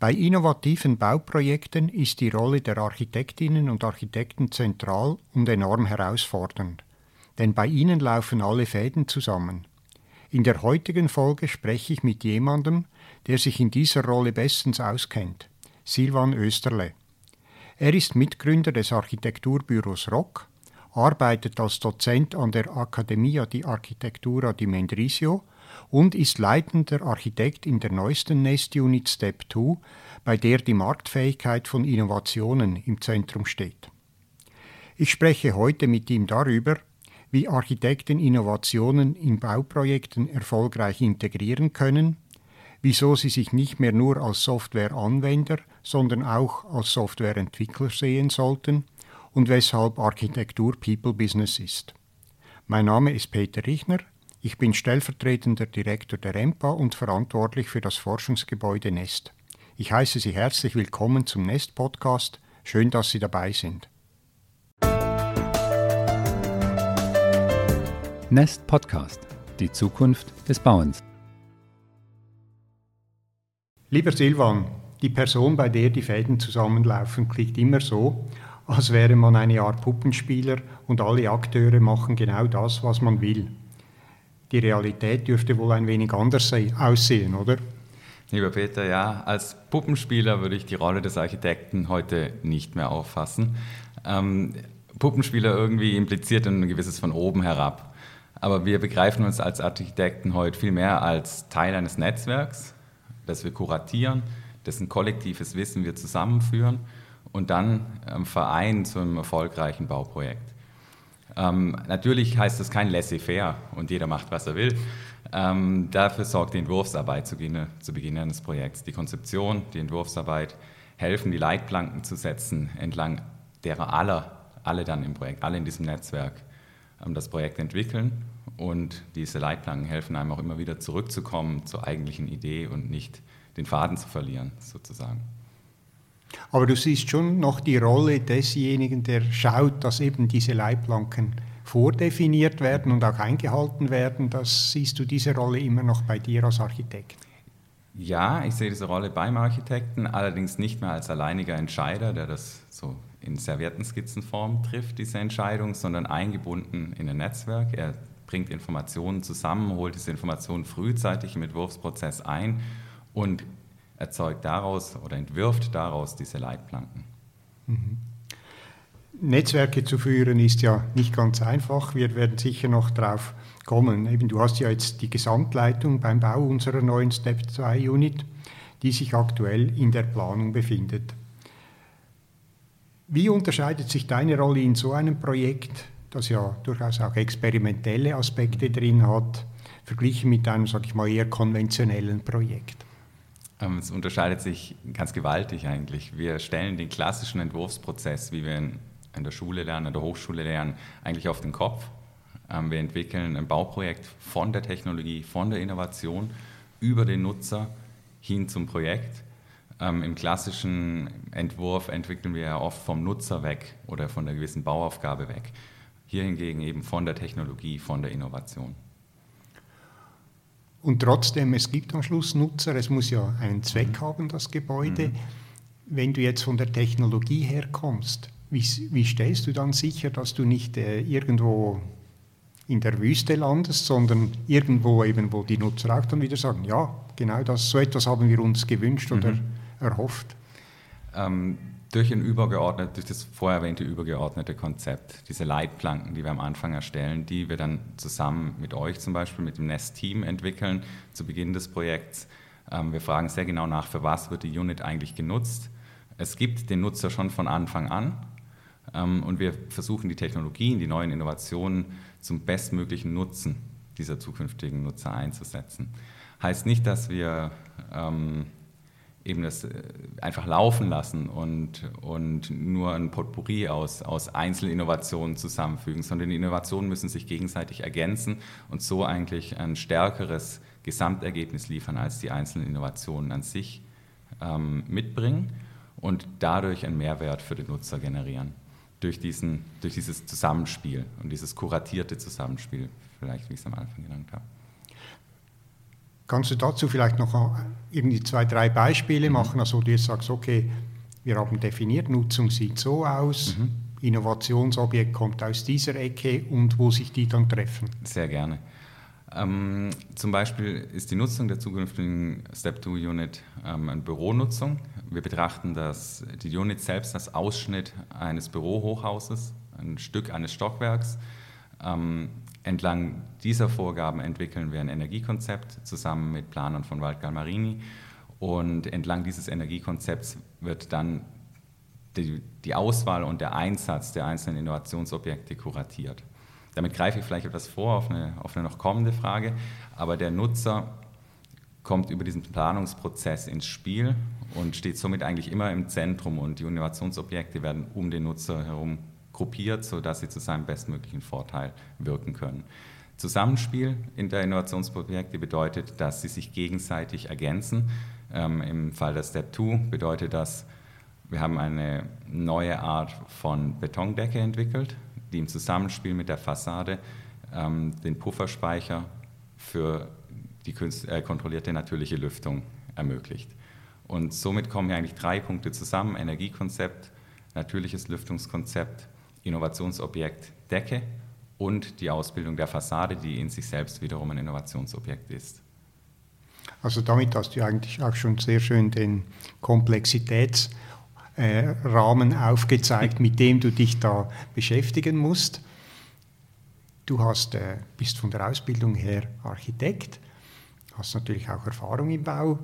Bei innovativen Bauprojekten ist die Rolle der Architektinnen und Architekten zentral und enorm herausfordernd, denn bei ihnen laufen alle Fäden zusammen. In der heutigen Folge spreche ich mit jemandem, der sich in dieser Rolle bestens auskennt, Silvan Österle. Er ist Mitgründer des Architekturbüros ROC, arbeitet als Dozent an der Accademia di Architettura di Mendrisio und ist leitender Architekt in der neuesten Nest-Unit Step 2, bei der die Marktfähigkeit von Innovationen im Zentrum steht. Ich spreche heute mit ihm darüber, wie Architekten Innovationen in Bauprojekten erfolgreich integrieren können, wieso sie sich nicht mehr nur als Softwareanwender, sondern auch als Softwareentwickler sehen sollten und weshalb Architektur People Business ist. Mein Name ist Peter Richner, ich bin stellvertretender Direktor der EMPA und verantwortlich für das Forschungsgebäude Nest. Ich heiße Sie herzlich willkommen zum Nest Podcast. Schön, dass Sie dabei sind. Nest Podcast. Die Zukunft des Bauens. Lieber Silvan, die Person, bei der die Fäden zusammenlaufen, klingt immer so, als wäre man eine Art Puppenspieler und alle Akteure machen genau das, was man will die Realität dürfte wohl ein wenig anders aussehen, oder? Lieber Peter, ja, als Puppenspieler würde ich die Rolle des Architekten heute nicht mehr auffassen. Ähm, Puppenspieler irgendwie impliziert ein gewisses von oben herab. Aber wir begreifen uns als Architekten heute viel mehr als Teil eines Netzwerks, das wir kuratieren, dessen kollektives Wissen wir zusammenführen und dann ähm, vereinen zu einem erfolgreichen Bauprojekt. Ähm, natürlich heißt das kein laissez-faire und jeder macht, was er will. Ähm, dafür sorgt die Entwurfsarbeit zu Beginn, zu Beginn eines Projekts. Die Konzeption, die Entwurfsarbeit helfen, die Leitplanken zu setzen, entlang derer aller, alle dann im Projekt, alle in diesem Netzwerk ähm, das Projekt entwickeln. Und diese Leitplanken helfen einem auch immer wieder zurückzukommen zur eigentlichen Idee und nicht den Faden zu verlieren, sozusagen. Aber du siehst schon noch die Rolle desjenigen, der schaut, dass eben diese Leitplanken vordefiniert werden und auch eingehalten werden. Das siehst du diese Rolle immer noch bei dir als Architekt. Ja, ich sehe diese Rolle beim Architekten, allerdings nicht mehr als alleiniger Entscheider, der das so in Serviettenskizzenform trifft, diese Entscheidung, sondern eingebunden in ein Netzwerk. Er bringt Informationen zusammen, holt diese Informationen frühzeitig im Entwurfsprozess ein und erzeugt daraus oder entwirft daraus diese Leitplanken. Mhm. Netzwerke zu führen ist ja nicht ganz einfach. Wir werden sicher noch darauf kommen. Eben, du hast ja jetzt die Gesamtleitung beim Bau unserer neuen Step 2 Unit, die sich aktuell in der Planung befindet. Wie unterscheidet sich deine Rolle in so einem Projekt, das ja durchaus auch experimentelle Aspekte drin hat, verglichen mit einem, sag ich mal, eher konventionellen Projekt? Ähm, es unterscheidet sich ganz gewaltig eigentlich. Wir stellen den klassischen Entwurfsprozess, wie wir in, der Schule lernen, in der Hochschule lernen, eigentlich auf den Kopf. Ähm, wir entwickeln ein Bauprojekt von der Technologie, von der Innovation über den Nutzer hin zum Projekt. Ähm, Im klassischen Entwurf entwickeln wir ja oft vom Nutzer weg oder von der gewissen Bauaufgabe weg. Hier hingegen eben von der Technologie, von der Innovation. Und trotzdem, es gibt am Schluss Nutzer, es muss ja einen Zweck mhm. haben, das Gebäude. Mhm. Wenn du jetzt von der Technologie herkommst, wie, wie stellst du dann sicher, dass du nicht äh, irgendwo in der Wüste landest, sondern irgendwo eben, wo die Nutzer auch dann wieder sagen, ja, genau das, so etwas haben wir uns gewünscht oder mhm. erhofft? Ähm, durch ein übergeordnet, durch das vorher erwähnte übergeordnete Konzept, diese Leitplanken, die wir am Anfang erstellen, die wir dann zusammen mit euch zum Beispiel, mit dem Nest-Team entwickeln zu Beginn des Projekts. Ähm, wir fragen sehr genau nach, für was wird die Unit eigentlich genutzt. Es gibt den Nutzer schon von Anfang an ähm, und wir versuchen die Technologien, die neuen Innovationen zum bestmöglichen Nutzen dieser zukünftigen Nutzer einzusetzen. Heißt nicht, dass wir ähm, eben das äh, einfach laufen lassen und, und nur ein Potpourri aus, aus Einzelinnovationen zusammenfügen, sondern die Innovationen müssen sich gegenseitig ergänzen und so eigentlich ein stärkeres Gesamtergebnis liefern, als die einzelnen Innovationen an sich ähm, mitbringen und dadurch einen Mehrwert für den Nutzer generieren. Durch, diesen, durch dieses Zusammenspiel und dieses kuratierte Zusammenspiel, vielleicht wie ich es am Anfang genannt habe. Kannst du dazu vielleicht noch irgendwie zwei, drei Beispiele mhm. machen, also du jetzt sagst, okay, wir haben definiert, Nutzung sieht so aus, mhm. Innovationsobjekt kommt aus dieser Ecke und wo sich die dann treffen? Sehr gerne. Ähm, zum Beispiel ist die Nutzung der zukünftigen Step-2-Unit ähm, eine Büronutzung. Wir betrachten das, die Unit selbst als Ausschnitt eines Bürohochhauses, ein Stück eines Stockwerks. Ähm, entlang dieser Vorgaben entwickeln wir ein Energiekonzept zusammen mit Planern von Waldgal Marini und entlang dieses Energiekonzepts wird dann die, die Auswahl und der Einsatz der einzelnen Innovationsobjekte kuratiert. Damit greife ich vielleicht etwas vor auf eine, auf eine noch kommende Frage, aber der Nutzer kommt über diesen Planungsprozess ins Spiel und steht somit eigentlich immer im Zentrum und die Innovationsobjekte werden um den Nutzer herum gruppiert, sodass sie zu seinem bestmöglichen Vorteil wirken können. Zusammenspiel in der Innovationsobjekte bedeutet, dass sie sich gegenseitig ergänzen. Ähm, Im Fall der Step 2 bedeutet das, wir haben eine neue Art von Betondecke entwickelt, die im Zusammenspiel mit der Fassade ähm, den Pufferspeicher für die äh, kontrollierte natürliche Lüftung ermöglicht. Und somit kommen hier eigentlich drei Punkte zusammen: Energiekonzept, natürliches Lüftungskonzept, Innovationsobjekt Decke und die Ausbildung der Fassade, die in sich selbst wiederum ein Innovationsobjekt ist. Also damit hast du eigentlich auch schon sehr schön den Komplexitäts- äh, aufgezeigt, mit dem du dich da beschäftigen musst. Du hast, äh, bist von der Ausbildung her Architekt, hast natürlich auch Erfahrung im Bau.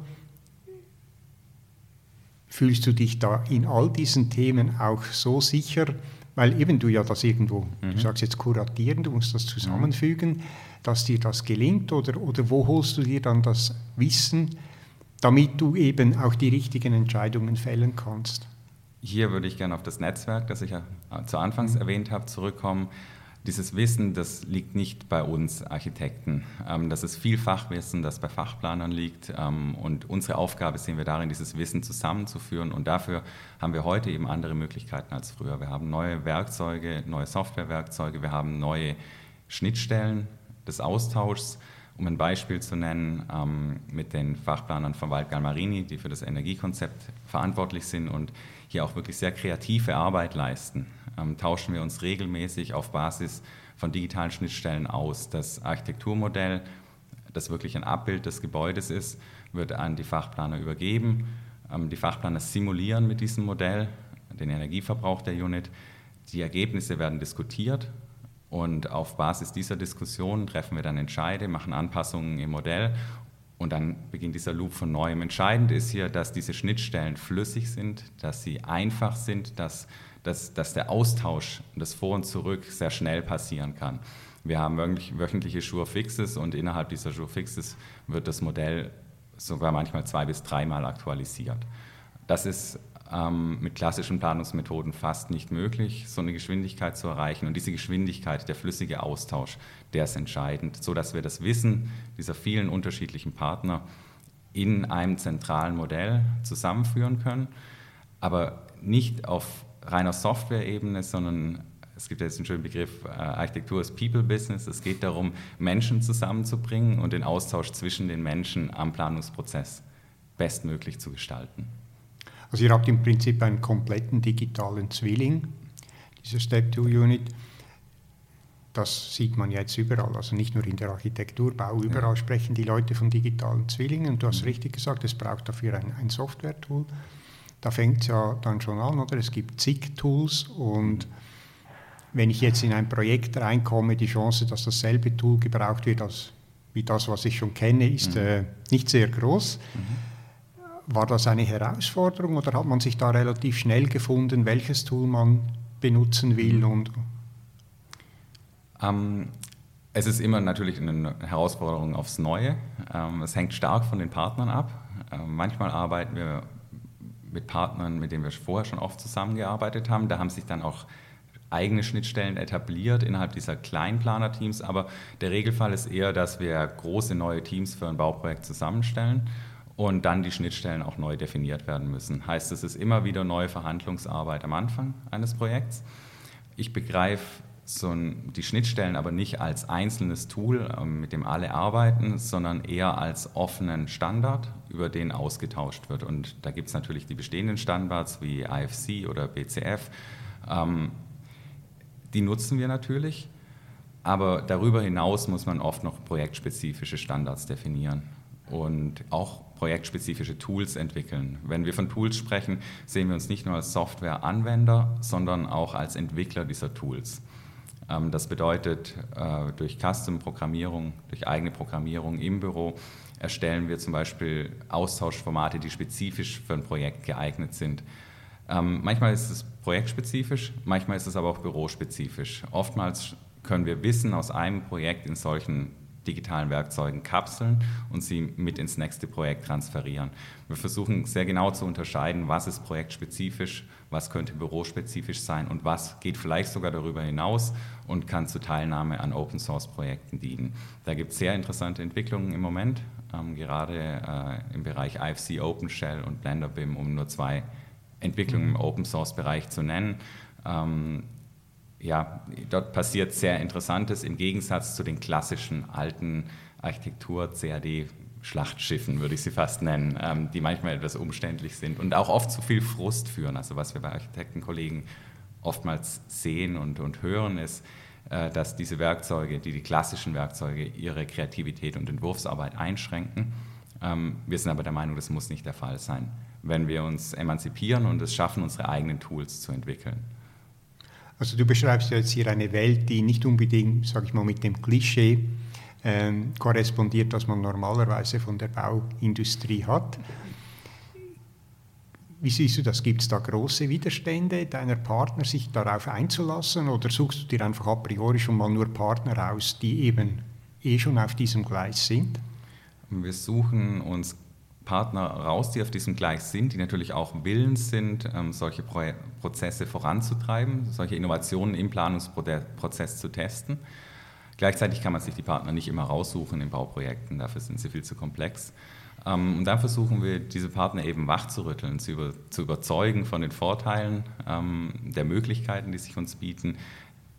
Fühlst du dich da in all diesen Themen auch so sicher, weil eben du ja das irgendwo, mhm. du sagst jetzt kuratieren, du musst das zusammenfügen, mhm. dass dir das gelingt oder, oder wo holst du dir dann das Wissen, damit du eben auch die richtigen Entscheidungen fällen kannst? Hier würde ich gerne auf das Netzwerk, das ich ja zu Anfangs mhm. erwähnt habe, zurückkommen. Dieses Wissen, das liegt nicht bei uns Architekten. Ähm, das ist viel Fachwissen, das bei Fachplanern liegt. Ähm, und unsere Aufgabe sehen wir darin, dieses Wissen zusammenzuführen. Und dafür haben wir heute eben andere Möglichkeiten als früher. Wir haben neue Werkzeuge, neue Softwarewerkzeuge, wir haben neue Schnittstellen des Austauschs. Um ein Beispiel zu nennen, ähm, mit den Fachplanern von Waldgal Marini, die für das Energiekonzept verantwortlich sind und hier auch wirklich sehr kreative Arbeit leisten, ähm, tauschen wir uns regelmäßig auf Basis von digitalen Schnittstellen aus. Das Architekturmodell, das wirklich ein Abbild des Gebäudes ist, wird an die Fachplaner übergeben. Ähm, die Fachplaner simulieren mit diesem Modell den Energieverbrauch der Unit. Die Ergebnisse werden diskutiert und auf Basis dieser Diskussion treffen wir dann Entscheide, machen Anpassungen im Modell und dann beginnt dieser Loop von neuem. Entscheidend ist hier, dass diese Schnittstellen flüssig sind, dass sie einfach sind, dass, dass, dass der Austausch, das Vor und Zurück sehr schnell passieren kann. Wir haben wöchentliche Sure-Fixes und innerhalb dieser Sure-Fixes wird das Modell sogar manchmal zwei bis dreimal aktualisiert. Das ist ähm, mit klassischen Planungsmethoden fast nicht möglich, so eine Geschwindigkeit zu erreichen. Und diese Geschwindigkeit, der flüssige Austausch, der ist entscheidend, sodass wir das Wissen dieser vielen unterschiedlichen Partner in einem zentralen Modell zusammenführen können, aber nicht auf reiner Software-Ebene, sondern es gibt jetzt einen schönen Begriff, äh, Architektur ist People Business. Es geht darum, Menschen zusammenzubringen und den Austausch zwischen den Menschen am Planungsprozess bestmöglich zu gestalten. Also ihr habt im Prinzip einen kompletten digitalen Zwilling, diese Step-2-Unit. Das sieht man jetzt überall, also nicht nur in der Architektur, Bau, überall ja. sprechen die Leute von digitalen Zwillingen. Und du hast mhm. richtig gesagt, es braucht dafür ein, ein Software-Tool. Da fängt es ja dann schon an, oder? Es gibt zig Tools und wenn ich jetzt in ein Projekt reinkomme, die Chance, dass dasselbe Tool gebraucht wird als wie das, was ich schon kenne, ist mhm. äh, nicht sehr groß. Mhm. War das eine Herausforderung oder hat man sich da relativ schnell gefunden, welches Tool man benutzen will? Mhm. Und ähm, es ist immer natürlich eine Herausforderung aufs Neue. Ähm, es hängt stark von den Partnern ab. Ähm, manchmal arbeiten wir mit Partnern, mit denen wir vorher schon oft zusammengearbeitet haben. Da haben sich dann auch eigene Schnittstellen etabliert innerhalb dieser Kleinplaner-Teams. Aber der Regelfall ist eher, dass wir große neue Teams für ein Bauprojekt zusammenstellen und dann die Schnittstellen auch neu definiert werden müssen. Heißt, es ist immer wieder neue Verhandlungsarbeit am Anfang eines Projekts. Ich begreife so ein, die Schnittstellen aber nicht als einzelnes Tool, ähm, mit dem alle arbeiten, sondern eher als offenen Standard, über den ausgetauscht wird. Und da gibt es natürlich die bestehenden Standards wie IFC oder BCF. Ähm, die nutzen wir natürlich, aber darüber hinaus muss man oft noch projektspezifische Standards definieren und auch projektspezifische Tools entwickeln. Wenn wir von Tools sprechen, sehen wir uns nicht nur als Softwareanwender, sondern auch als Entwickler dieser Tools. Ähm, das bedeutet, äh, durch Custom-Programmierung, durch eigene Programmierung im Büro erstellen wir zum Beispiel Austauschformate, die spezifisch für ein Projekt geeignet sind. Ähm, manchmal ist es projektspezifisch, manchmal ist es aber auch bürospezifisch. Oftmals können wir Wissen aus einem Projekt in solchen digitalen Werkzeugen kapseln und sie mit ins nächste Projekt transferieren. Wir versuchen sehr genau zu unterscheiden, was ist projektspezifisch, was könnte bürospezifisch sein und was geht vielleicht sogar darüber hinaus und kann zur Teilnahme an Open Source Projekten dienen. Da gibt es sehr interessante Entwicklungen im Moment, ähm, gerade äh, im Bereich IFC OpenShell und Blender BIM, um nur zwei Entwicklungen im Open Source Bereich zu nennen. Ähm, ja, dort passiert sehr Interessantes im Gegensatz zu den klassischen alten Architektur-CAD Schlachtschiffen, würde ich sie fast nennen, ähm, die manchmal etwas umständlich sind und auch oft zu viel Frust führen. Also was wir bei Architektenkollegen oftmals sehen und, und hören, ist, äh, dass diese Werkzeuge, die die klassischen Werkzeuge, ihre Kreativität und Entwurfsarbeit einschränken. Ähm, wir sind aber der Meinung, das muss nicht der Fall sein, wenn wir uns emanzipieren und es schaffen, unsere eigenen Tools zu entwickeln. Also du beschreibst jetzt hier eine Welt, die nicht unbedingt, sage ich mal, mit dem Klischee ähm, korrespondiert, das man normalerweise von der Bauindustrie hat. Wie siehst du das? Gibt es da große Widerstände deiner Partner, sich darauf einzulassen oder suchst du dir einfach a priori schon mal nur Partner aus, die eben eh schon auf diesem Gleis sind? Wir suchen uns Partner raus, die auf diesem Gleis sind, die natürlich auch willens sind, ähm, solche Pro Prozesse voranzutreiben, solche Innovationen im Planungsprozess zu testen. Gleichzeitig kann man sich die Partner nicht immer raussuchen in Bauprojekten, dafür sind sie viel zu komplex. Ähm, und dann versuchen wir, diese Partner eben wachzurütteln, zu, über, zu überzeugen von den Vorteilen ähm, der Möglichkeiten, die sich uns bieten.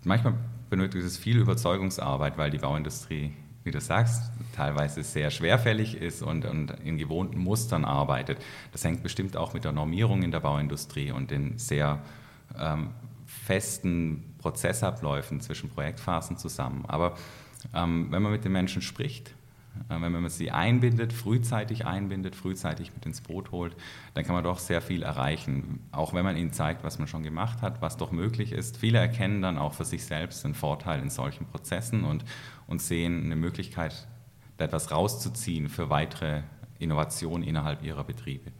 Manchmal benötigt es viel Überzeugungsarbeit, weil die Bauindustrie wie du sagst, teilweise sehr schwerfällig ist und, und, in gewohnten Mustern arbeitet. Das hängt bestimmt auch mit der Normierung in der Bauindustrie und den sehr ähm, festen Prozessabläufen zwischen Projektphasen zusammen. Aber ähm, wenn man mit den Menschen spricht, äh, wenn man sie einbindet, frühzeitig einbindet, frühzeitig mit ins Boot holt, dann kann man doch sehr viel erreichen. Auch wenn man ihnen zeigt, was man schon gemacht hat, was doch möglich ist. Viele erkennen dann auch für sich selbst den Vorteil in solchen Prozessen und, und sehen eine Möglichkeit, da etwas rauszuziehen für weitere Innovationen innerhalb ihrer Betriebe.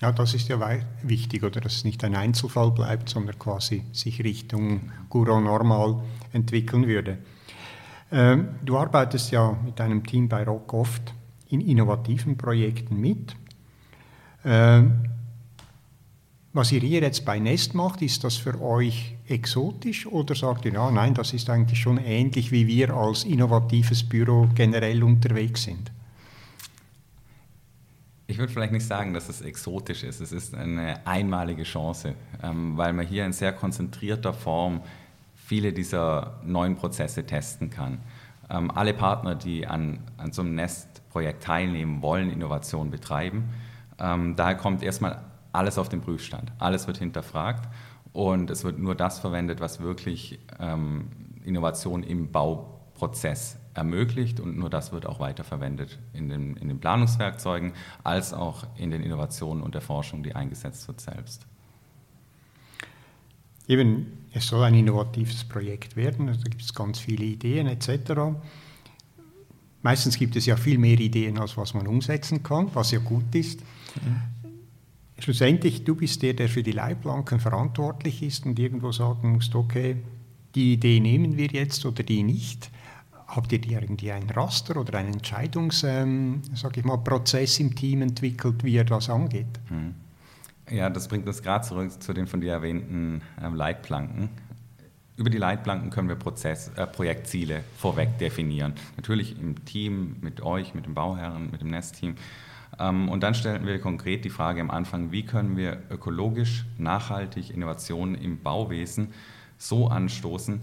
Ja, das ist ja wichtig, oder dass es nicht ein Einzelfall bleibt, sondern quasi sich Richtung Guru Normal entwickeln würde. Ähm, du arbeitest ja mit deinem Team bei Rock oft in innovativen Projekten mit. Ähm, was ihr hier jetzt bei Nest macht, ist das für euch exotisch oder sagt ihr, ja, nein, das ist eigentlich schon ähnlich, wie wir als innovatives Büro generell unterwegs sind? Ich würde vielleicht nicht sagen, dass es exotisch ist. Es ist eine einmalige Chance, ähm, weil man hier in sehr konzentrierter Form viele dieser neuen Prozesse testen kann. Ähm, alle Partner, die an, an so einem Nest-Projekt teilnehmen, wollen Innovation betreiben. Ähm, daher kommt erstmal alles auf den Prüfstand. Alles wird hinterfragt und es wird nur das verwendet, was wirklich ähm, Innovation im Bauprozess ermöglicht und nur das wird auch weiterverwendet in den, in den Planungswerkzeugen als auch in den Innovationen und der Forschung, die eingesetzt wird selbst. Eben, es soll ein innovatives Projekt werden, also da gibt es ganz viele Ideen etc. Meistens gibt es ja viel mehr Ideen, als was man umsetzen kann, was ja gut ist. Mhm. Schlussendlich, du bist der, der für die Leitplanken verantwortlich ist und irgendwo sagen musst, okay, die Idee nehmen wir jetzt oder die nicht. Habt ihr irgendwie ein Raster oder einen Entscheidungs, ähm, im Team entwickelt, wie er das angeht? Mhm. Ja, das bringt uns gerade zurück zu den von dir erwähnten äh, Leitplanken. Über die Leitplanken können wir Prozess, äh, Projektziele vorweg definieren. Natürlich im Team, mit euch, mit dem Bauherren, mit dem Nestteam. Ähm, und dann stellen wir konkret die Frage am Anfang, wie können wir ökologisch nachhaltig Innovationen im Bauwesen so anstoßen,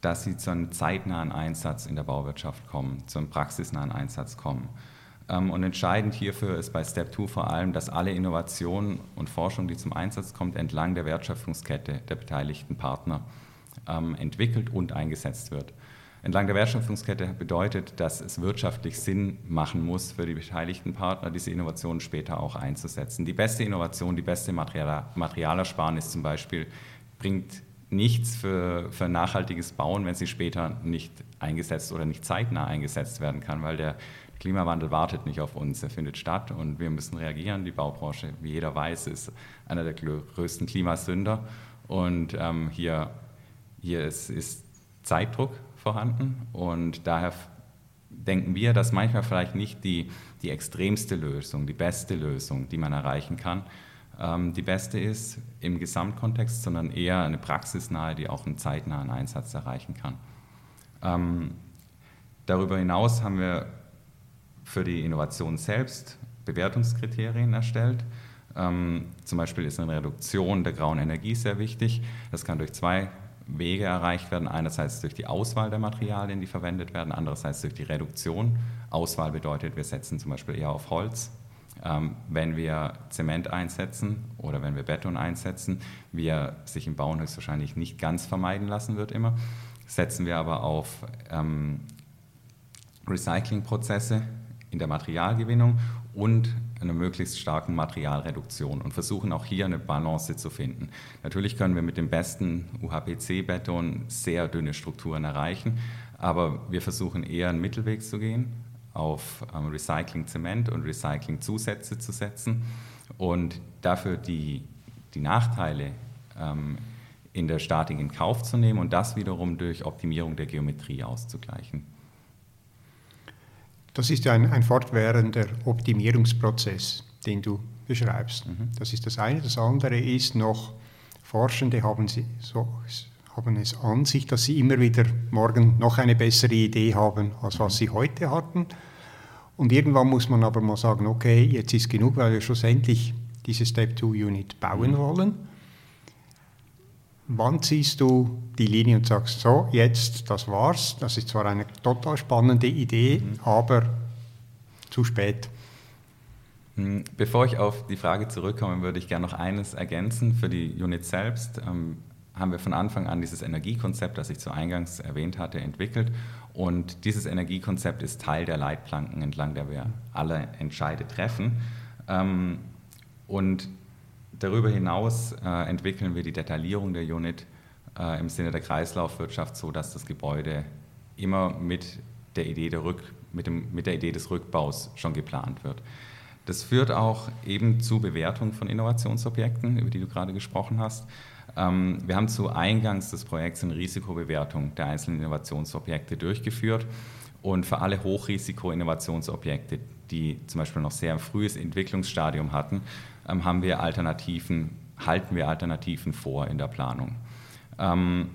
dass sie zu einem zeitnahen Einsatz in der Bauwirtschaft kommen, zu einem praxisnahen Einsatz kommen. Ähm, und entscheidend hierfür ist bei Step 2 vor allem, dass alle Innovationen und Forschung, die zum Einsatz kommt, entlang der Wertschöpfungskette der beteiligten Partner ähm, entwickelt und eingesetzt wird. Entlang der Wertschöpfungskette bedeutet, dass es wirtschaftlich Sinn machen muss für die beteiligten Partner, diese Innovationen später auch einzusetzen. Die beste Innovation, die beste Material Materialersparnis zum Beispiel, bringt nichts für, für nachhaltiges Bauen, wenn sie später nicht eingesetzt oder nicht zeitnah eingesetzt werden kann, weil der Klimawandel wartet nicht auf uns, er findet statt und wir müssen reagieren. Die Baubranche, wie jeder weiß, ist einer der größten Klimasünder und ähm, hier, hier ist, ist Zeitdruck vorhanden und daher denken wir, dass manchmal vielleicht nicht die, die extremste Lösung, die beste Lösung, die man erreichen kann, ähm, die beste ist im Gesamtkontext, sondern eher eine praxisnahe, die auch einen zeitnahen Einsatz erreichen kann. Ähm, darüber hinaus haben wir für die Innovation selbst Bewertungskriterien erstellt. Ähm, zum Beispiel ist eine Reduktion der grauen Energie sehr wichtig. Das kann durch zwei Wege erreicht werden. Einerseits durch die Auswahl der Materialien, die verwendet werden, andererseits durch die Reduktion. Auswahl bedeutet, wir setzen zum Beispiel eher auf Holz. Ähm, wenn wir Zement einsetzen oder wenn wir Beton einsetzen, wie er sich im Bauen höchstwahrscheinlich nicht ganz vermeiden lassen wird immer, setzen wir aber auf ähm, Recyclingprozesse in der Materialgewinnung und einer möglichst starken Materialreduktion und versuchen auch hier eine Balance zu finden. Natürlich können wir mit dem besten UHPC-Beton sehr dünne Strukturen erreichen, aber wir versuchen eher einen Mittelweg zu gehen, auf ähm, Recycling-Zement und Recycling-Zusätze zu setzen und dafür die, die Nachteile ähm, in der Statik in Kauf zu nehmen und das wiederum durch Optimierung der Geometrie auszugleichen. Das ist ein, ein fortwährender Optimierungsprozess, den du beschreibst. Mhm. Das ist das eine. Das andere ist noch, Forschende haben, sie, so, haben es an sich, dass sie immer wieder morgen noch eine bessere Idee haben, als was sie heute hatten. Und irgendwann muss man aber mal sagen, okay, jetzt ist genug, weil wir schlussendlich diese Step-2-Unit bauen mhm. wollen. Wann ziehst du die Linie und sagst, so, jetzt, das war's. Das ist zwar eine total spannende Idee, mhm. aber zu spät. Hm, bevor ich auf die Frage zurückkomme, würde ich gerne noch eines ergänzen. Für die Unit selbst ähm, haben wir von Anfang an dieses Energiekonzept, das ich zu Eingangs erwähnt hatte, entwickelt. Und dieses Energiekonzept ist Teil der Leitplanken, entlang der wir alle Entscheide treffen. Ähm, und Darüber hinaus äh, entwickeln wir die Detaillierung der Unit äh, im Sinne der Kreislaufwirtschaft so, dass das Gebäude immer mit der Idee, der Rück, mit, dem, mit der Idee des Rückbaus schon geplant wird. Das führt auch eben zu Bewertung von Innovationsobjekten, über die du gerade gesprochen hast. Ähm, wir haben zu Eingangs des Projekts eine Risikobewertung der einzelnen Innovationsobjekte durchgeführt und für alle Hochrisiko-Innovationsobjekte, die zum Beispiel noch sehr frühes Entwicklungsstadium hatten, haben wir Alternativen, halten wir Alternativen vor in der Planung. Ähm,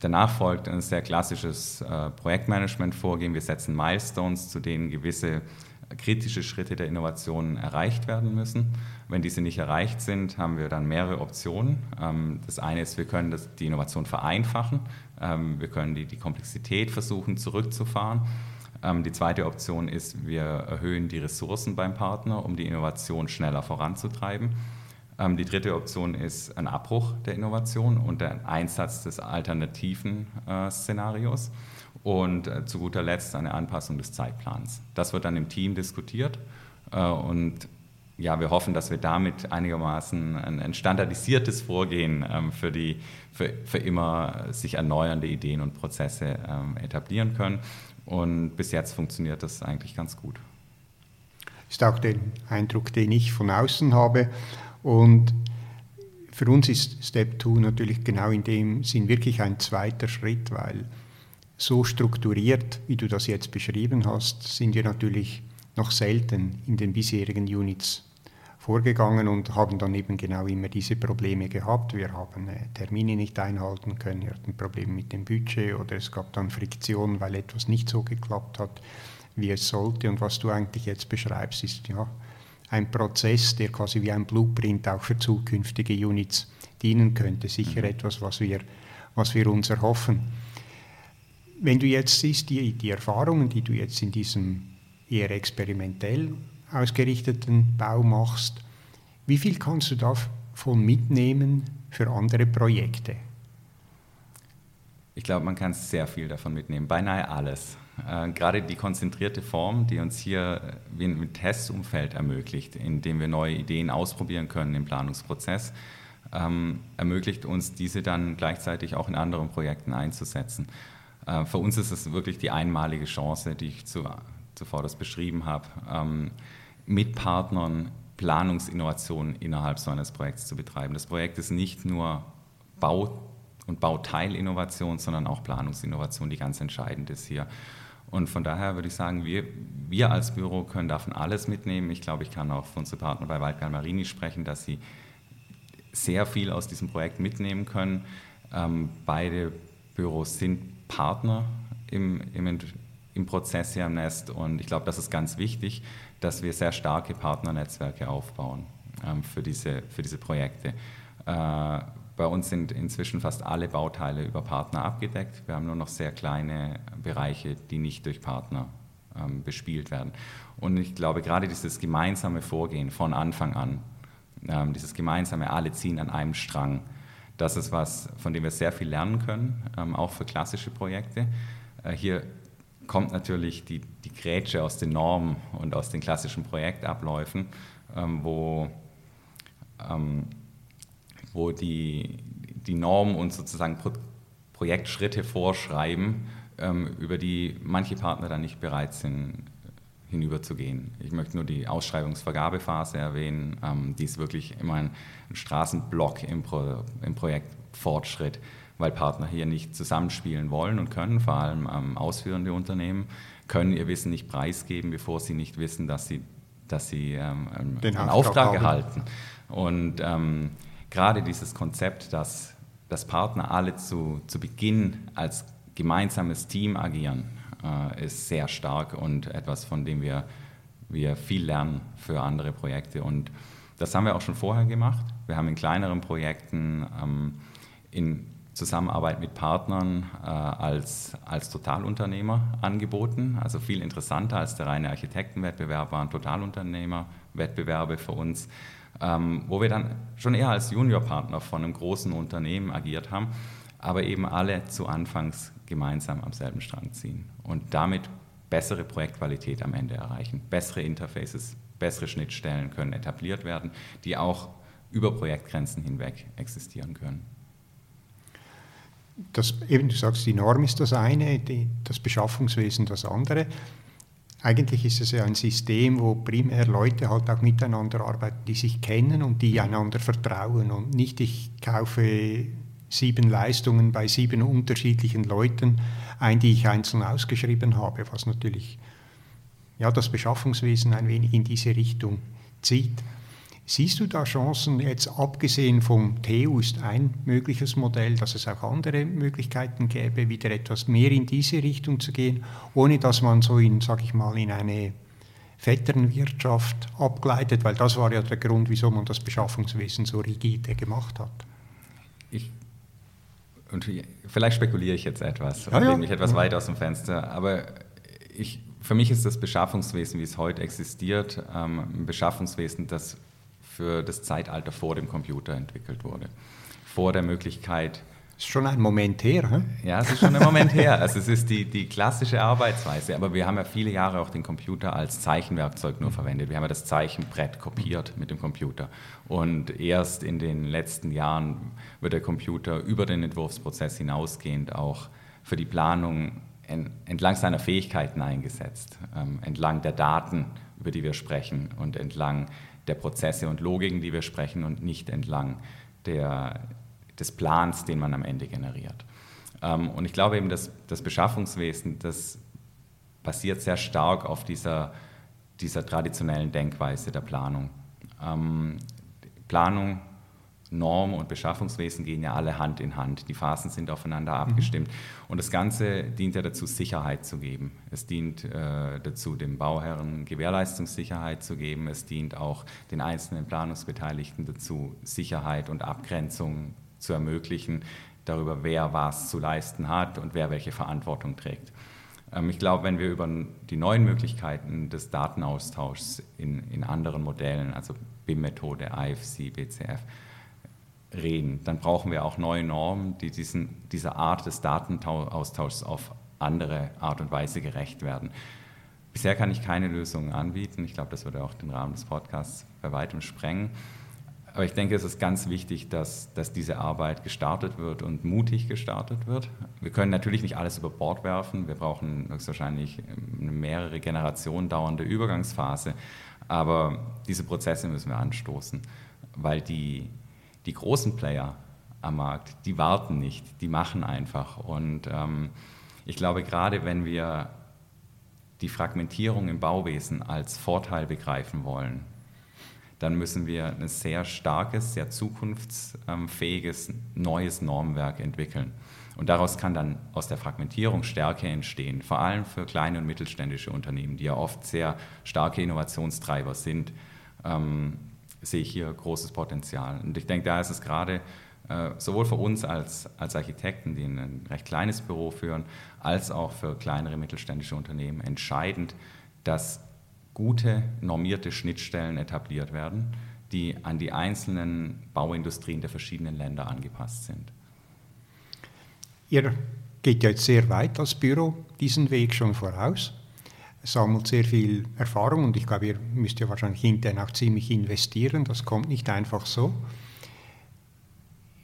danach folgt ein sehr klassisches äh, Projektmanagement-Vorgehen. Wir setzen Milestones, zu denen gewisse kritische Schritte der Innovation erreicht werden müssen. Wenn diese nicht erreicht sind, haben wir dann mehrere Optionen. Ähm, das eine ist, wir können das, die Innovation vereinfachen. Ähm, wir können die, die Komplexität versuchen zurückzufahren. Ähm, die zweite Option ist, wir erhöhen die Ressourcen beim Partner, um die Innovation schneller voranzutreiben. Ähm, die dritte Option ist ein Abbruch der Innovation und der Einsatz des alternativen äh, Szenarios. Und äh, zu guter Letzt eine Anpassung des Zeitplans. Das wird dann im Team diskutiert äh, und ja, wir hoffen, dass wir damit einigermaßen ein, ein standardisiertes Vorgehen ähm, für, die, für, für immer sich erneuernde Ideen und Prozesse ähm, etablieren können. Und bis jetzt funktioniert das eigentlich ganz gut. Ist auch der Eindruck, den ich von außen habe. Und für uns ist Step 2 natürlich genau in dem Sinn wirklich ein zweiter Schritt, weil so strukturiert, wie du das jetzt beschrieben hast, sind wir natürlich noch selten in den bisherigen Units vorgegangen und haben dann eben genau immer diese Probleme gehabt. Wir haben äh, Termine nicht einhalten können, wir hatten Probleme mit dem Budget oder es gab dann Friktionen, weil etwas nicht so geklappt hat, wie es sollte. Und was du eigentlich jetzt beschreibst, ist ja ein Prozess, der quasi wie ein Blueprint auch für zukünftige Units dienen könnte. Sicher mhm. etwas, was wir, was wir uns erhoffen. wenn du jetzt siehst, die, die Erfahrungen, die du jetzt in diesem eher experimentell ausgerichteten Bau machst, wie viel kannst du davon mitnehmen für andere Projekte? Ich glaube, man kann sehr viel davon mitnehmen, beinahe alles. Äh, gerade die konzentrierte Form, die uns hier wie ein Testumfeld ermöglicht, in dem wir neue Ideen ausprobieren können im Planungsprozess, ähm, ermöglicht uns, diese dann gleichzeitig auch in anderen Projekten einzusetzen. Äh, für uns ist es wirklich die einmalige Chance, die ich zu, zuvor das beschrieben habe, ähm, mit Partnern Planungsinnovationen innerhalb so eines Projekts zu betreiben. Das Projekt ist nicht nur Bau und Bauteilinnovation, sondern auch Planungsinnovation, die ganz entscheidend ist hier. Und von daher würde ich sagen, wir, wir als Büro können davon alles mitnehmen. Ich glaube, ich kann auch für unsere Partner bei Waldgal Marini sprechen, dass sie sehr viel aus diesem Projekt mitnehmen können. Ähm, beide Büros sind Partner im, im, im Prozess hier am Nest und ich glaube, das ist ganz wichtig, dass wir sehr starke Partnernetzwerke aufbauen ähm, für, diese, für diese Projekte. Äh, bei uns sind inzwischen fast alle Bauteile über Partner abgedeckt. Wir haben nur noch sehr kleine Bereiche, die nicht durch Partner ähm, bespielt werden. Und ich glaube, gerade dieses gemeinsame Vorgehen von Anfang an, ähm, dieses gemeinsame, alle ziehen an einem Strang, das ist was, von dem wir sehr viel lernen können, ähm, auch für klassische Projekte. Äh, hier kommt natürlich die, die Grätsche aus den Normen und aus den klassischen Projektabläufen, ähm, wo ähm, wo die, die Normen uns sozusagen Pro Projektschritte vorschreiben, ähm, über die manche Partner dann nicht bereit sind, hinüberzugehen. Ich möchte nur die Ausschreibungsvergabephase erwähnen. Ähm, die ist wirklich immer ein, Straßenblock im, Pro, im Projekt Fortschritt, weil Partner hier nicht zusammenspielen wollen und können, vor allem ähm, ausführende Unternehmen, können ihr Wissen nicht preisgeben, bevor sie nicht wissen, dass sie, dass sie ähm, einen Auftrag, erhalten. Und ähm, gerade dieses Konzept, dass, dass Partner alle zu, zu Beginn als gemeinsames Team agieren, äh, ist sehr stark und etwas, von dem wir, wir viel lernen für andere Projekte. Und das haben wir auch schon vorher gemacht. Wir haben in kleineren Projekten ähm, in Zusammenarbeit mit Partnern äh, als, als Totalunternehmer angeboten. Also viel interessanter als der reine Architektenwettbewerb waren Totalunternehmerwettbewerbe für uns ähm, wo wir dann schon eher als Juniorpartner von einem großen Unternehmen agiert haben, aber eben alle zu Anfangs gemeinsam am selben Strang ziehen und damit bessere Projektqualität am Ende erreichen, bessere Interfaces, bessere Schnittstellen können etabliert werden, die auch über Projektgrenzen hinweg existieren können. Das, eben, du sagst, die Norm ist das eine, die, das Beschaffungswesen das andere eigentlich ist es ja ein System, wo primär Leute halt auch miteinander arbeiten, die sich kennen und die einander vertrauen und nicht ich kaufe sieben Leistungen bei sieben unterschiedlichen Leuten ein, die ich einzeln ausgeschrieben habe, was natürlich ja, das Beschaffungswesen ein wenig in diese Richtung zieht. Siehst du da Chancen, jetzt abgesehen vom TU ist ein mögliches Modell, dass es auch andere Möglichkeiten gäbe, wieder etwas mehr in diese Richtung zu gehen, ohne dass man so in, sag ich mal, in eine Vetternwirtschaft abgleitet, weil das war ja der Grund, wieso man das Beschaffungswesen so rigide gemacht hat. Ich, und vielleicht spekuliere ich jetzt etwas, ja, ja. mich etwas ja. weit aus dem Fenster, aber ich, für mich ist das Beschaffungswesen, wie es heute existiert, ähm, ein Beschaffungswesen, das für das Zeitalter vor dem Computer entwickelt wurde. Vor der Möglichkeit. Das ist schon ein Moment her, hm? Ja, es ist schon ein Moment her. Also es ist die, die klassische Arbeitsweise. Aber wir haben ja viele Jahre auch den Computer als Zeichenwerkzeug nur verwendet. Wir haben ja das Zeichenbrett kopiert mit dem Computer. Und erst in den letzten Jahren wird der Computer über den Entwurfsprozess hinausgehend auch für die Planung entlang seiner Fähigkeiten eingesetzt, ähm, entlang der Daten, über die wir sprechen und entlang der Prozesse und Logiken, die wir sprechen, und nicht entlang der, des Plans, den man am Ende generiert. Ähm, und ich glaube eben, dass das Beschaffungswesen, das basiert sehr stark auf dieser, dieser traditionellen Denkweise der Planung. Ähm, Planung Norm und Beschaffungswesen gehen ja alle Hand in Hand. Die Phasen sind aufeinander mhm. abgestimmt. Und das Ganze dient ja dazu, Sicherheit zu geben. Es dient äh, dazu, dem Bauherren Gewährleistungssicherheit zu geben. Es dient auch den einzelnen Planungsbeteiligten dazu, Sicherheit und Abgrenzung zu ermöglichen, darüber, wer was zu leisten hat und wer welche Verantwortung trägt. Ähm, ich glaube, wenn wir über die neuen Möglichkeiten des Datenaustauschs in, in anderen Modellen, also BIM-Methode, IFC, BCF, reden, dann brauchen wir auch neue Normen, die diesen, dieser Art des Datenaustauschs auf andere Art und Weise gerecht werden. Bisher kann ich keine Lösungen anbieten. Ich glaube, das würde auch den Rahmen des Podcasts bei weitem sprengen. Aber ich denke, es ist ganz wichtig, dass, dass diese Arbeit gestartet wird und mutig gestartet wird. Wir können natürlich nicht alles über Bord werfen. Wir brauchen höchstwahrscheinlich eine mehrere Generationen dauernde Übergangsphase. Aber diese Prozesse müssen wir anstoßen, weil die, die großen Player am Markt, die warten nicht, die machen einfach. Und ähm, ich glaube, gerade wenn wir die Fragmentierung im Bauwesen als Vorteil begreifen wollen, dann müssen wir ein sehr starkes, sehr zukunftsfähiges neues Normwerk entwickeln. Und daraus kann dann aus der Fragmentierung Stärke entstehen, vor allem für kleine und mittelständische Unternehmen, die ja oft sehr starke Innovationstreiber sind, ähm, sehe ich hier großes Potenzial. Und ich denke, da ist es gerade äh, sowohl für uns als, als Architekten, die ein recht kleines Büro führen, als auch für kleinere mittelständische Unternehmen entscheidend, dass gute normierte Schnittstellen etabliert werden, die an die einzelnen Bauindustrien der verschiedenen Länder angepasst sind. Ihr geht ja jetzt sehr weit als Büro diesen Weg schon voraus, sammelt sehr viel Erfahrung und ich glaube, ihr müsst ja wahrscheinlich intern auch ziemlich investieren, das kommt nicht einfach so.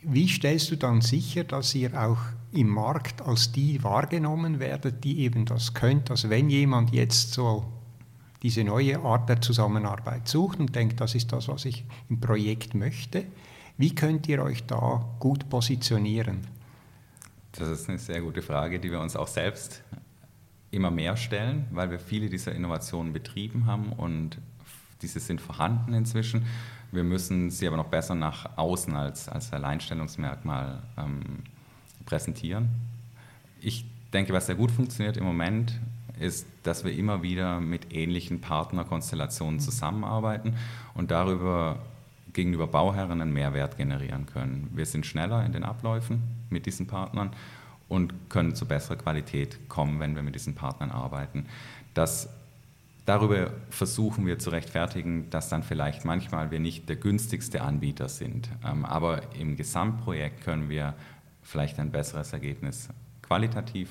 Wie stellst du dann sicher, dass ihr auch im Markt als die wahrgenommen werdet, die eben das könnt? Also wenn jemand jetzt so diese neue Art der Zusammenarbeit sucht und denkt, das ist das, was ich im Projekt möchte. Wie könnt ihr euch da gut positionieren? Das ist eine sehr gute Frage, die wir uns auch selbst immer mehr stellen, weil wir viele dieser Innovationen betrieben haben und diese sind vorhanden inzwischen. Wir müssen sie aber noch besser nach außen als, als Alleinstellungsmerkmal ähm, präsentieren. Ich denke, was sehr gut funktioniert im Moment, ist, dass wir immer wieder mit ähnlichen Partnerkonstellationen zusammenarbeiten und darüber gegenüber Bauherren einen Mehrwert generieren können. Wir sind schneller in den Abläufen mit diesen Partnern und können zu besserer Qualität kommen, wenn wir mit diesen Partnern arbeiten. Das, darüber versuchen wir zu rechtfertigen, dass dann vielleicht manchmal wir nicht der günstigste Anbieter sind. Ähm, aber im Gesamtprojekt können wir vielleicht ein besseres Ergebnis qualitativ,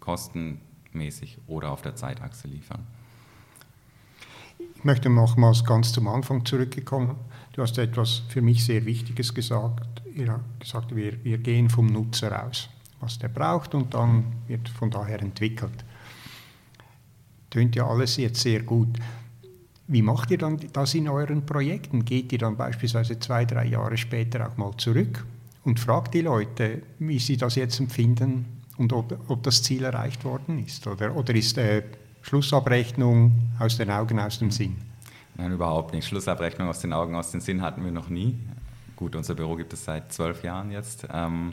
kosten mäßig oder auf der Zeitachse liefern. Ich möchte nochmals ganz zum Anfang zurückgekommen. Du hast etwas für mich sehr Wichtiges gesagt. Habt gesagt, wir, wir gehen vom Nutzer aus, was der braucht und dann wird von daher entwickelt. Tönt ja alles jetzt sehr gut. Wie macht ihr dann das in euren Projekten? Geht ihr dann beispielsweise zwei, drei Jahre später auch mal zurück und fragt die Leute, wie sie das jetzt empfinden, und ob, ob das Ziel erreicht worden ist? Oder, oder ist äh, Schlussabrechnung aus den Augen, aus dem Sinn? Nein, überhaupt nicht. Schlussabrechnung aus den Augen, aus dem Sinn hatten wir noch nie. Gut, unser Büro gibt es seit zwölf Jahren jetzt. Ähm,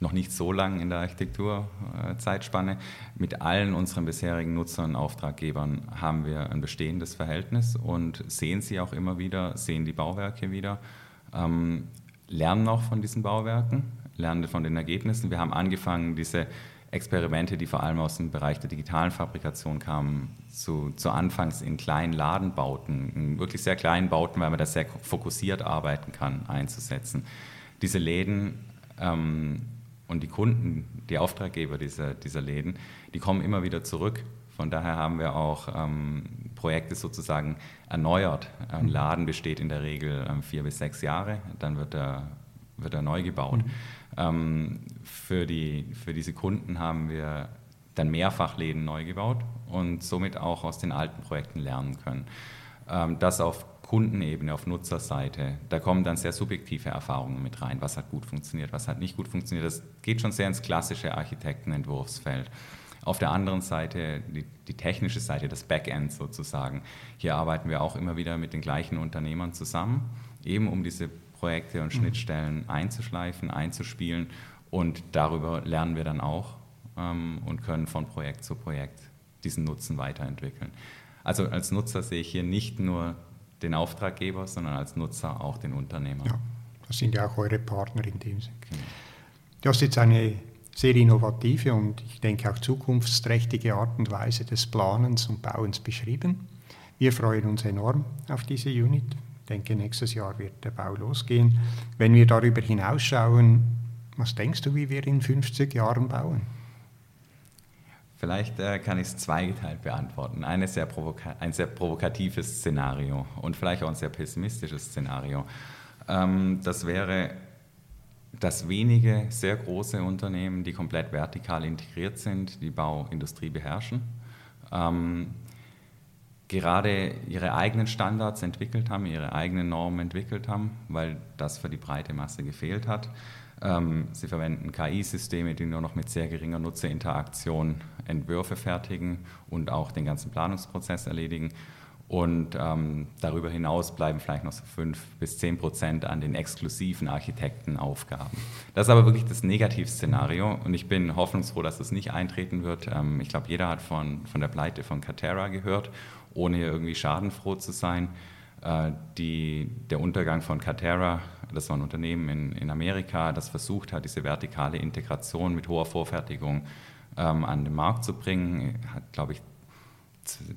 noch nicht so lang in der Architekturzeitspanne. Mit allen unseren bisherigen Nutzern und Auftraggebern haben wir ein bestehendes Verhältnis und sehen sie auch immer wieder, sehen die Bauwerke wieder, ähm, lernen auch von diesen Bauwerken lernen von den Ergebnissen. Wir haben angefangen, diese Experimente, die vor allem aus dem Bereich der digitalen Fabrikation kamen, zu, zu Anfangs in kleinen Ladenbauten, in wirklich sehr kleinen Bauten, weil man da sehr fokussiert arbeiten kann, einzusetzen. Diese Läden ähm, und die Kunden, die Auftraggeber dieser, dieser Läden, die kommen immer wieder zurück. Von daher haben wir auch ähm, Projekte sozusagen erneuert. Ein Laden besteht in der Regel ähm, vier bis sechs Jahre, dann wird er, wird er neu gebaut. Mhm. Ähm, für, die, für diese Kunden haben wir dann mehrfach Läden neu gebaut und somit auch aus den alten Projekten lernen können. Ähm, das auf Kundenebene, auf Nutzerseite, da kommen dann sehr subjektive Erfahrungen mit rein. Was hat gut funktioniert, was hat nicht gut funktioniert. Das geht schon sehr ins klassische Architektenentwurfsfeld. Auf der anderen Seite, die, die, technische Seite, das Backend sozusagen. Hier arbeiten wir auch immer wieder mit den gleichen Unternehmern zusammen, eben um diese Projekte und mhm. Schnittstellen einzuschleifen, einzuspielen und darüber lernen wir dann auch ähm, und können von Projekt zu Projekt diesen Nutzen weiterentwickeln. Also als Nutzer sehe ich hier nicht nur den Auftraggeber, sondern als Nutzer auch den Unternehmer. Ja, das sind ja auch eure Partner in dem Sinne. Genau. Du hast jetzt eine sehr innovative und ich denke auch zukunftsträchtige Art und Weise des Planens und Bauens beschrieben. Wir freuen uns enorm auf diese Unit. Ich denke, nächstes Jahr wird der Bau losgehen. Wenn wir darüber hinausschauen, was denkst du, wie wir in 50 Jahren bauen? Vielleicht äh, kann ich es zweigeteilt beantworten. Eine sehr ein sehr provokatives Szenario und vielleicht auch ein sehr pessimistisches Szenario. Ähm, das wäre, dass wenige sehr große Unternehmen, die komplett vertikal integriert sind, die Bauindustrie beherrschen, ähm, gerade ihre eigenen Standards entwickelt haben, ihre eigenen Normen entwickelt haben, weil das für die breite Masse gefehlt hat. Ähm, sie verwenden KI-Systeme, die nur noch mit sehr geringer Nutzerinteraktion Entwürfe fertigen und auch den ganzen Planungsprozess erledigen. Und ähm, darüber hinaus bleiben vielleicht noch so fünf bis zehn Prozent an den exklusiven Architektenaufgaben. Das ist aber wirklich das Negativszenario und ich bin hoffnungsfroh, dass das nicht eintreten wird. Ähm, ich glaube, jeder hat von, von der Pleite von Catera gehört, ohne irgendwie schadenfroh zu sein. Äh, die, der Untergang von Catera, das war ein Unternehmen in, in Amerika, das versucht hat, diese vertikale Integration mit hoher Vorfertigung ähm, an den Markt zu bringen. Hat, glaube ich,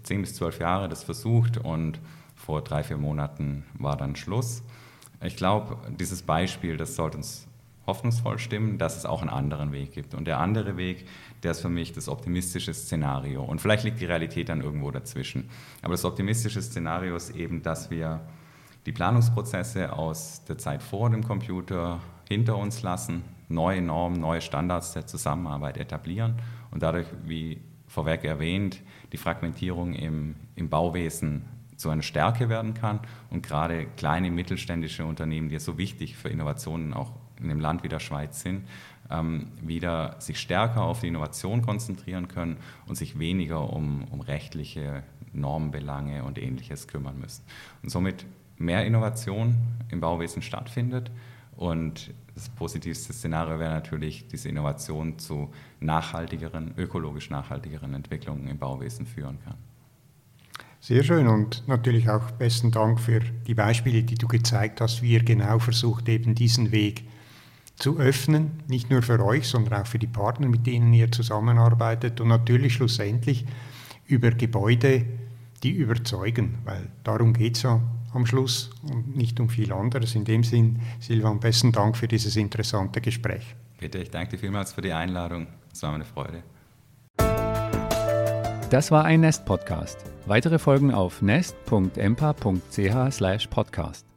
zehn bis zwölf Jahre das versucht und vor drei, vier Monaten war dann Schluss. Ich glaube, dieses Beispiel, das sollte uns hoffnungsvoll stimmen, dass es auch einen anderen Weg gibt. Und der andere Weg, der ist für mich das optimistische Szenario. Und vielleicht liegt die Realität dann irgendwo dazwischen. Aber das optimistische Szenario ist eben, dass wir die Planungsprozesse aus der Zeit vor dem Computer hinter uns lassen, neue Normen, neue Standards der Zusammenarbeit etablieren und dadurch, wie vorweg erwähnt, die Fragmentierung im, im Bauwesen zu einer Stärke werden kann und gerade kleine mittelständische Unternehmen, die so wichtig für Innovationen auch in einem Land wie der Schweiz sind, ähm, wieder sich stärker auf die Innovation konzentrieren können und sich weniger um, um rechtliche Normbelange und ähnliches kümmern müssen. Und somit mehr Innovation im Bauwesen stattfindet. Und das positivste Szenario wäre natürlich, diese Innovation zu nachhaltigeren, ökologisch nachhaltigeren Entwicklungen im Bauwesen führen kann. Sehr schön und natürlich auch besten Dank für die Beispiele, die du gezeigt hast, wie ihr genau versucht, eben diesen Weg zu öffnen, nicht nur für euch, sondern auch für die Partner, mit denen ihr zusammenarbeitet und natürlich schlussendlich über Gebäude, die überzeugen, weil darum geht es ja am Schluss und nicht um viel anderes. In dem Sinn, Silvan, besten Dank für dieses interessante Gespräch. Bitte, ich danke dir vielmals für die Einladung. Es war eine Freude. Das war ein Nest-Podcast. Weitere Folgen auf nest.empa.ch/podcast.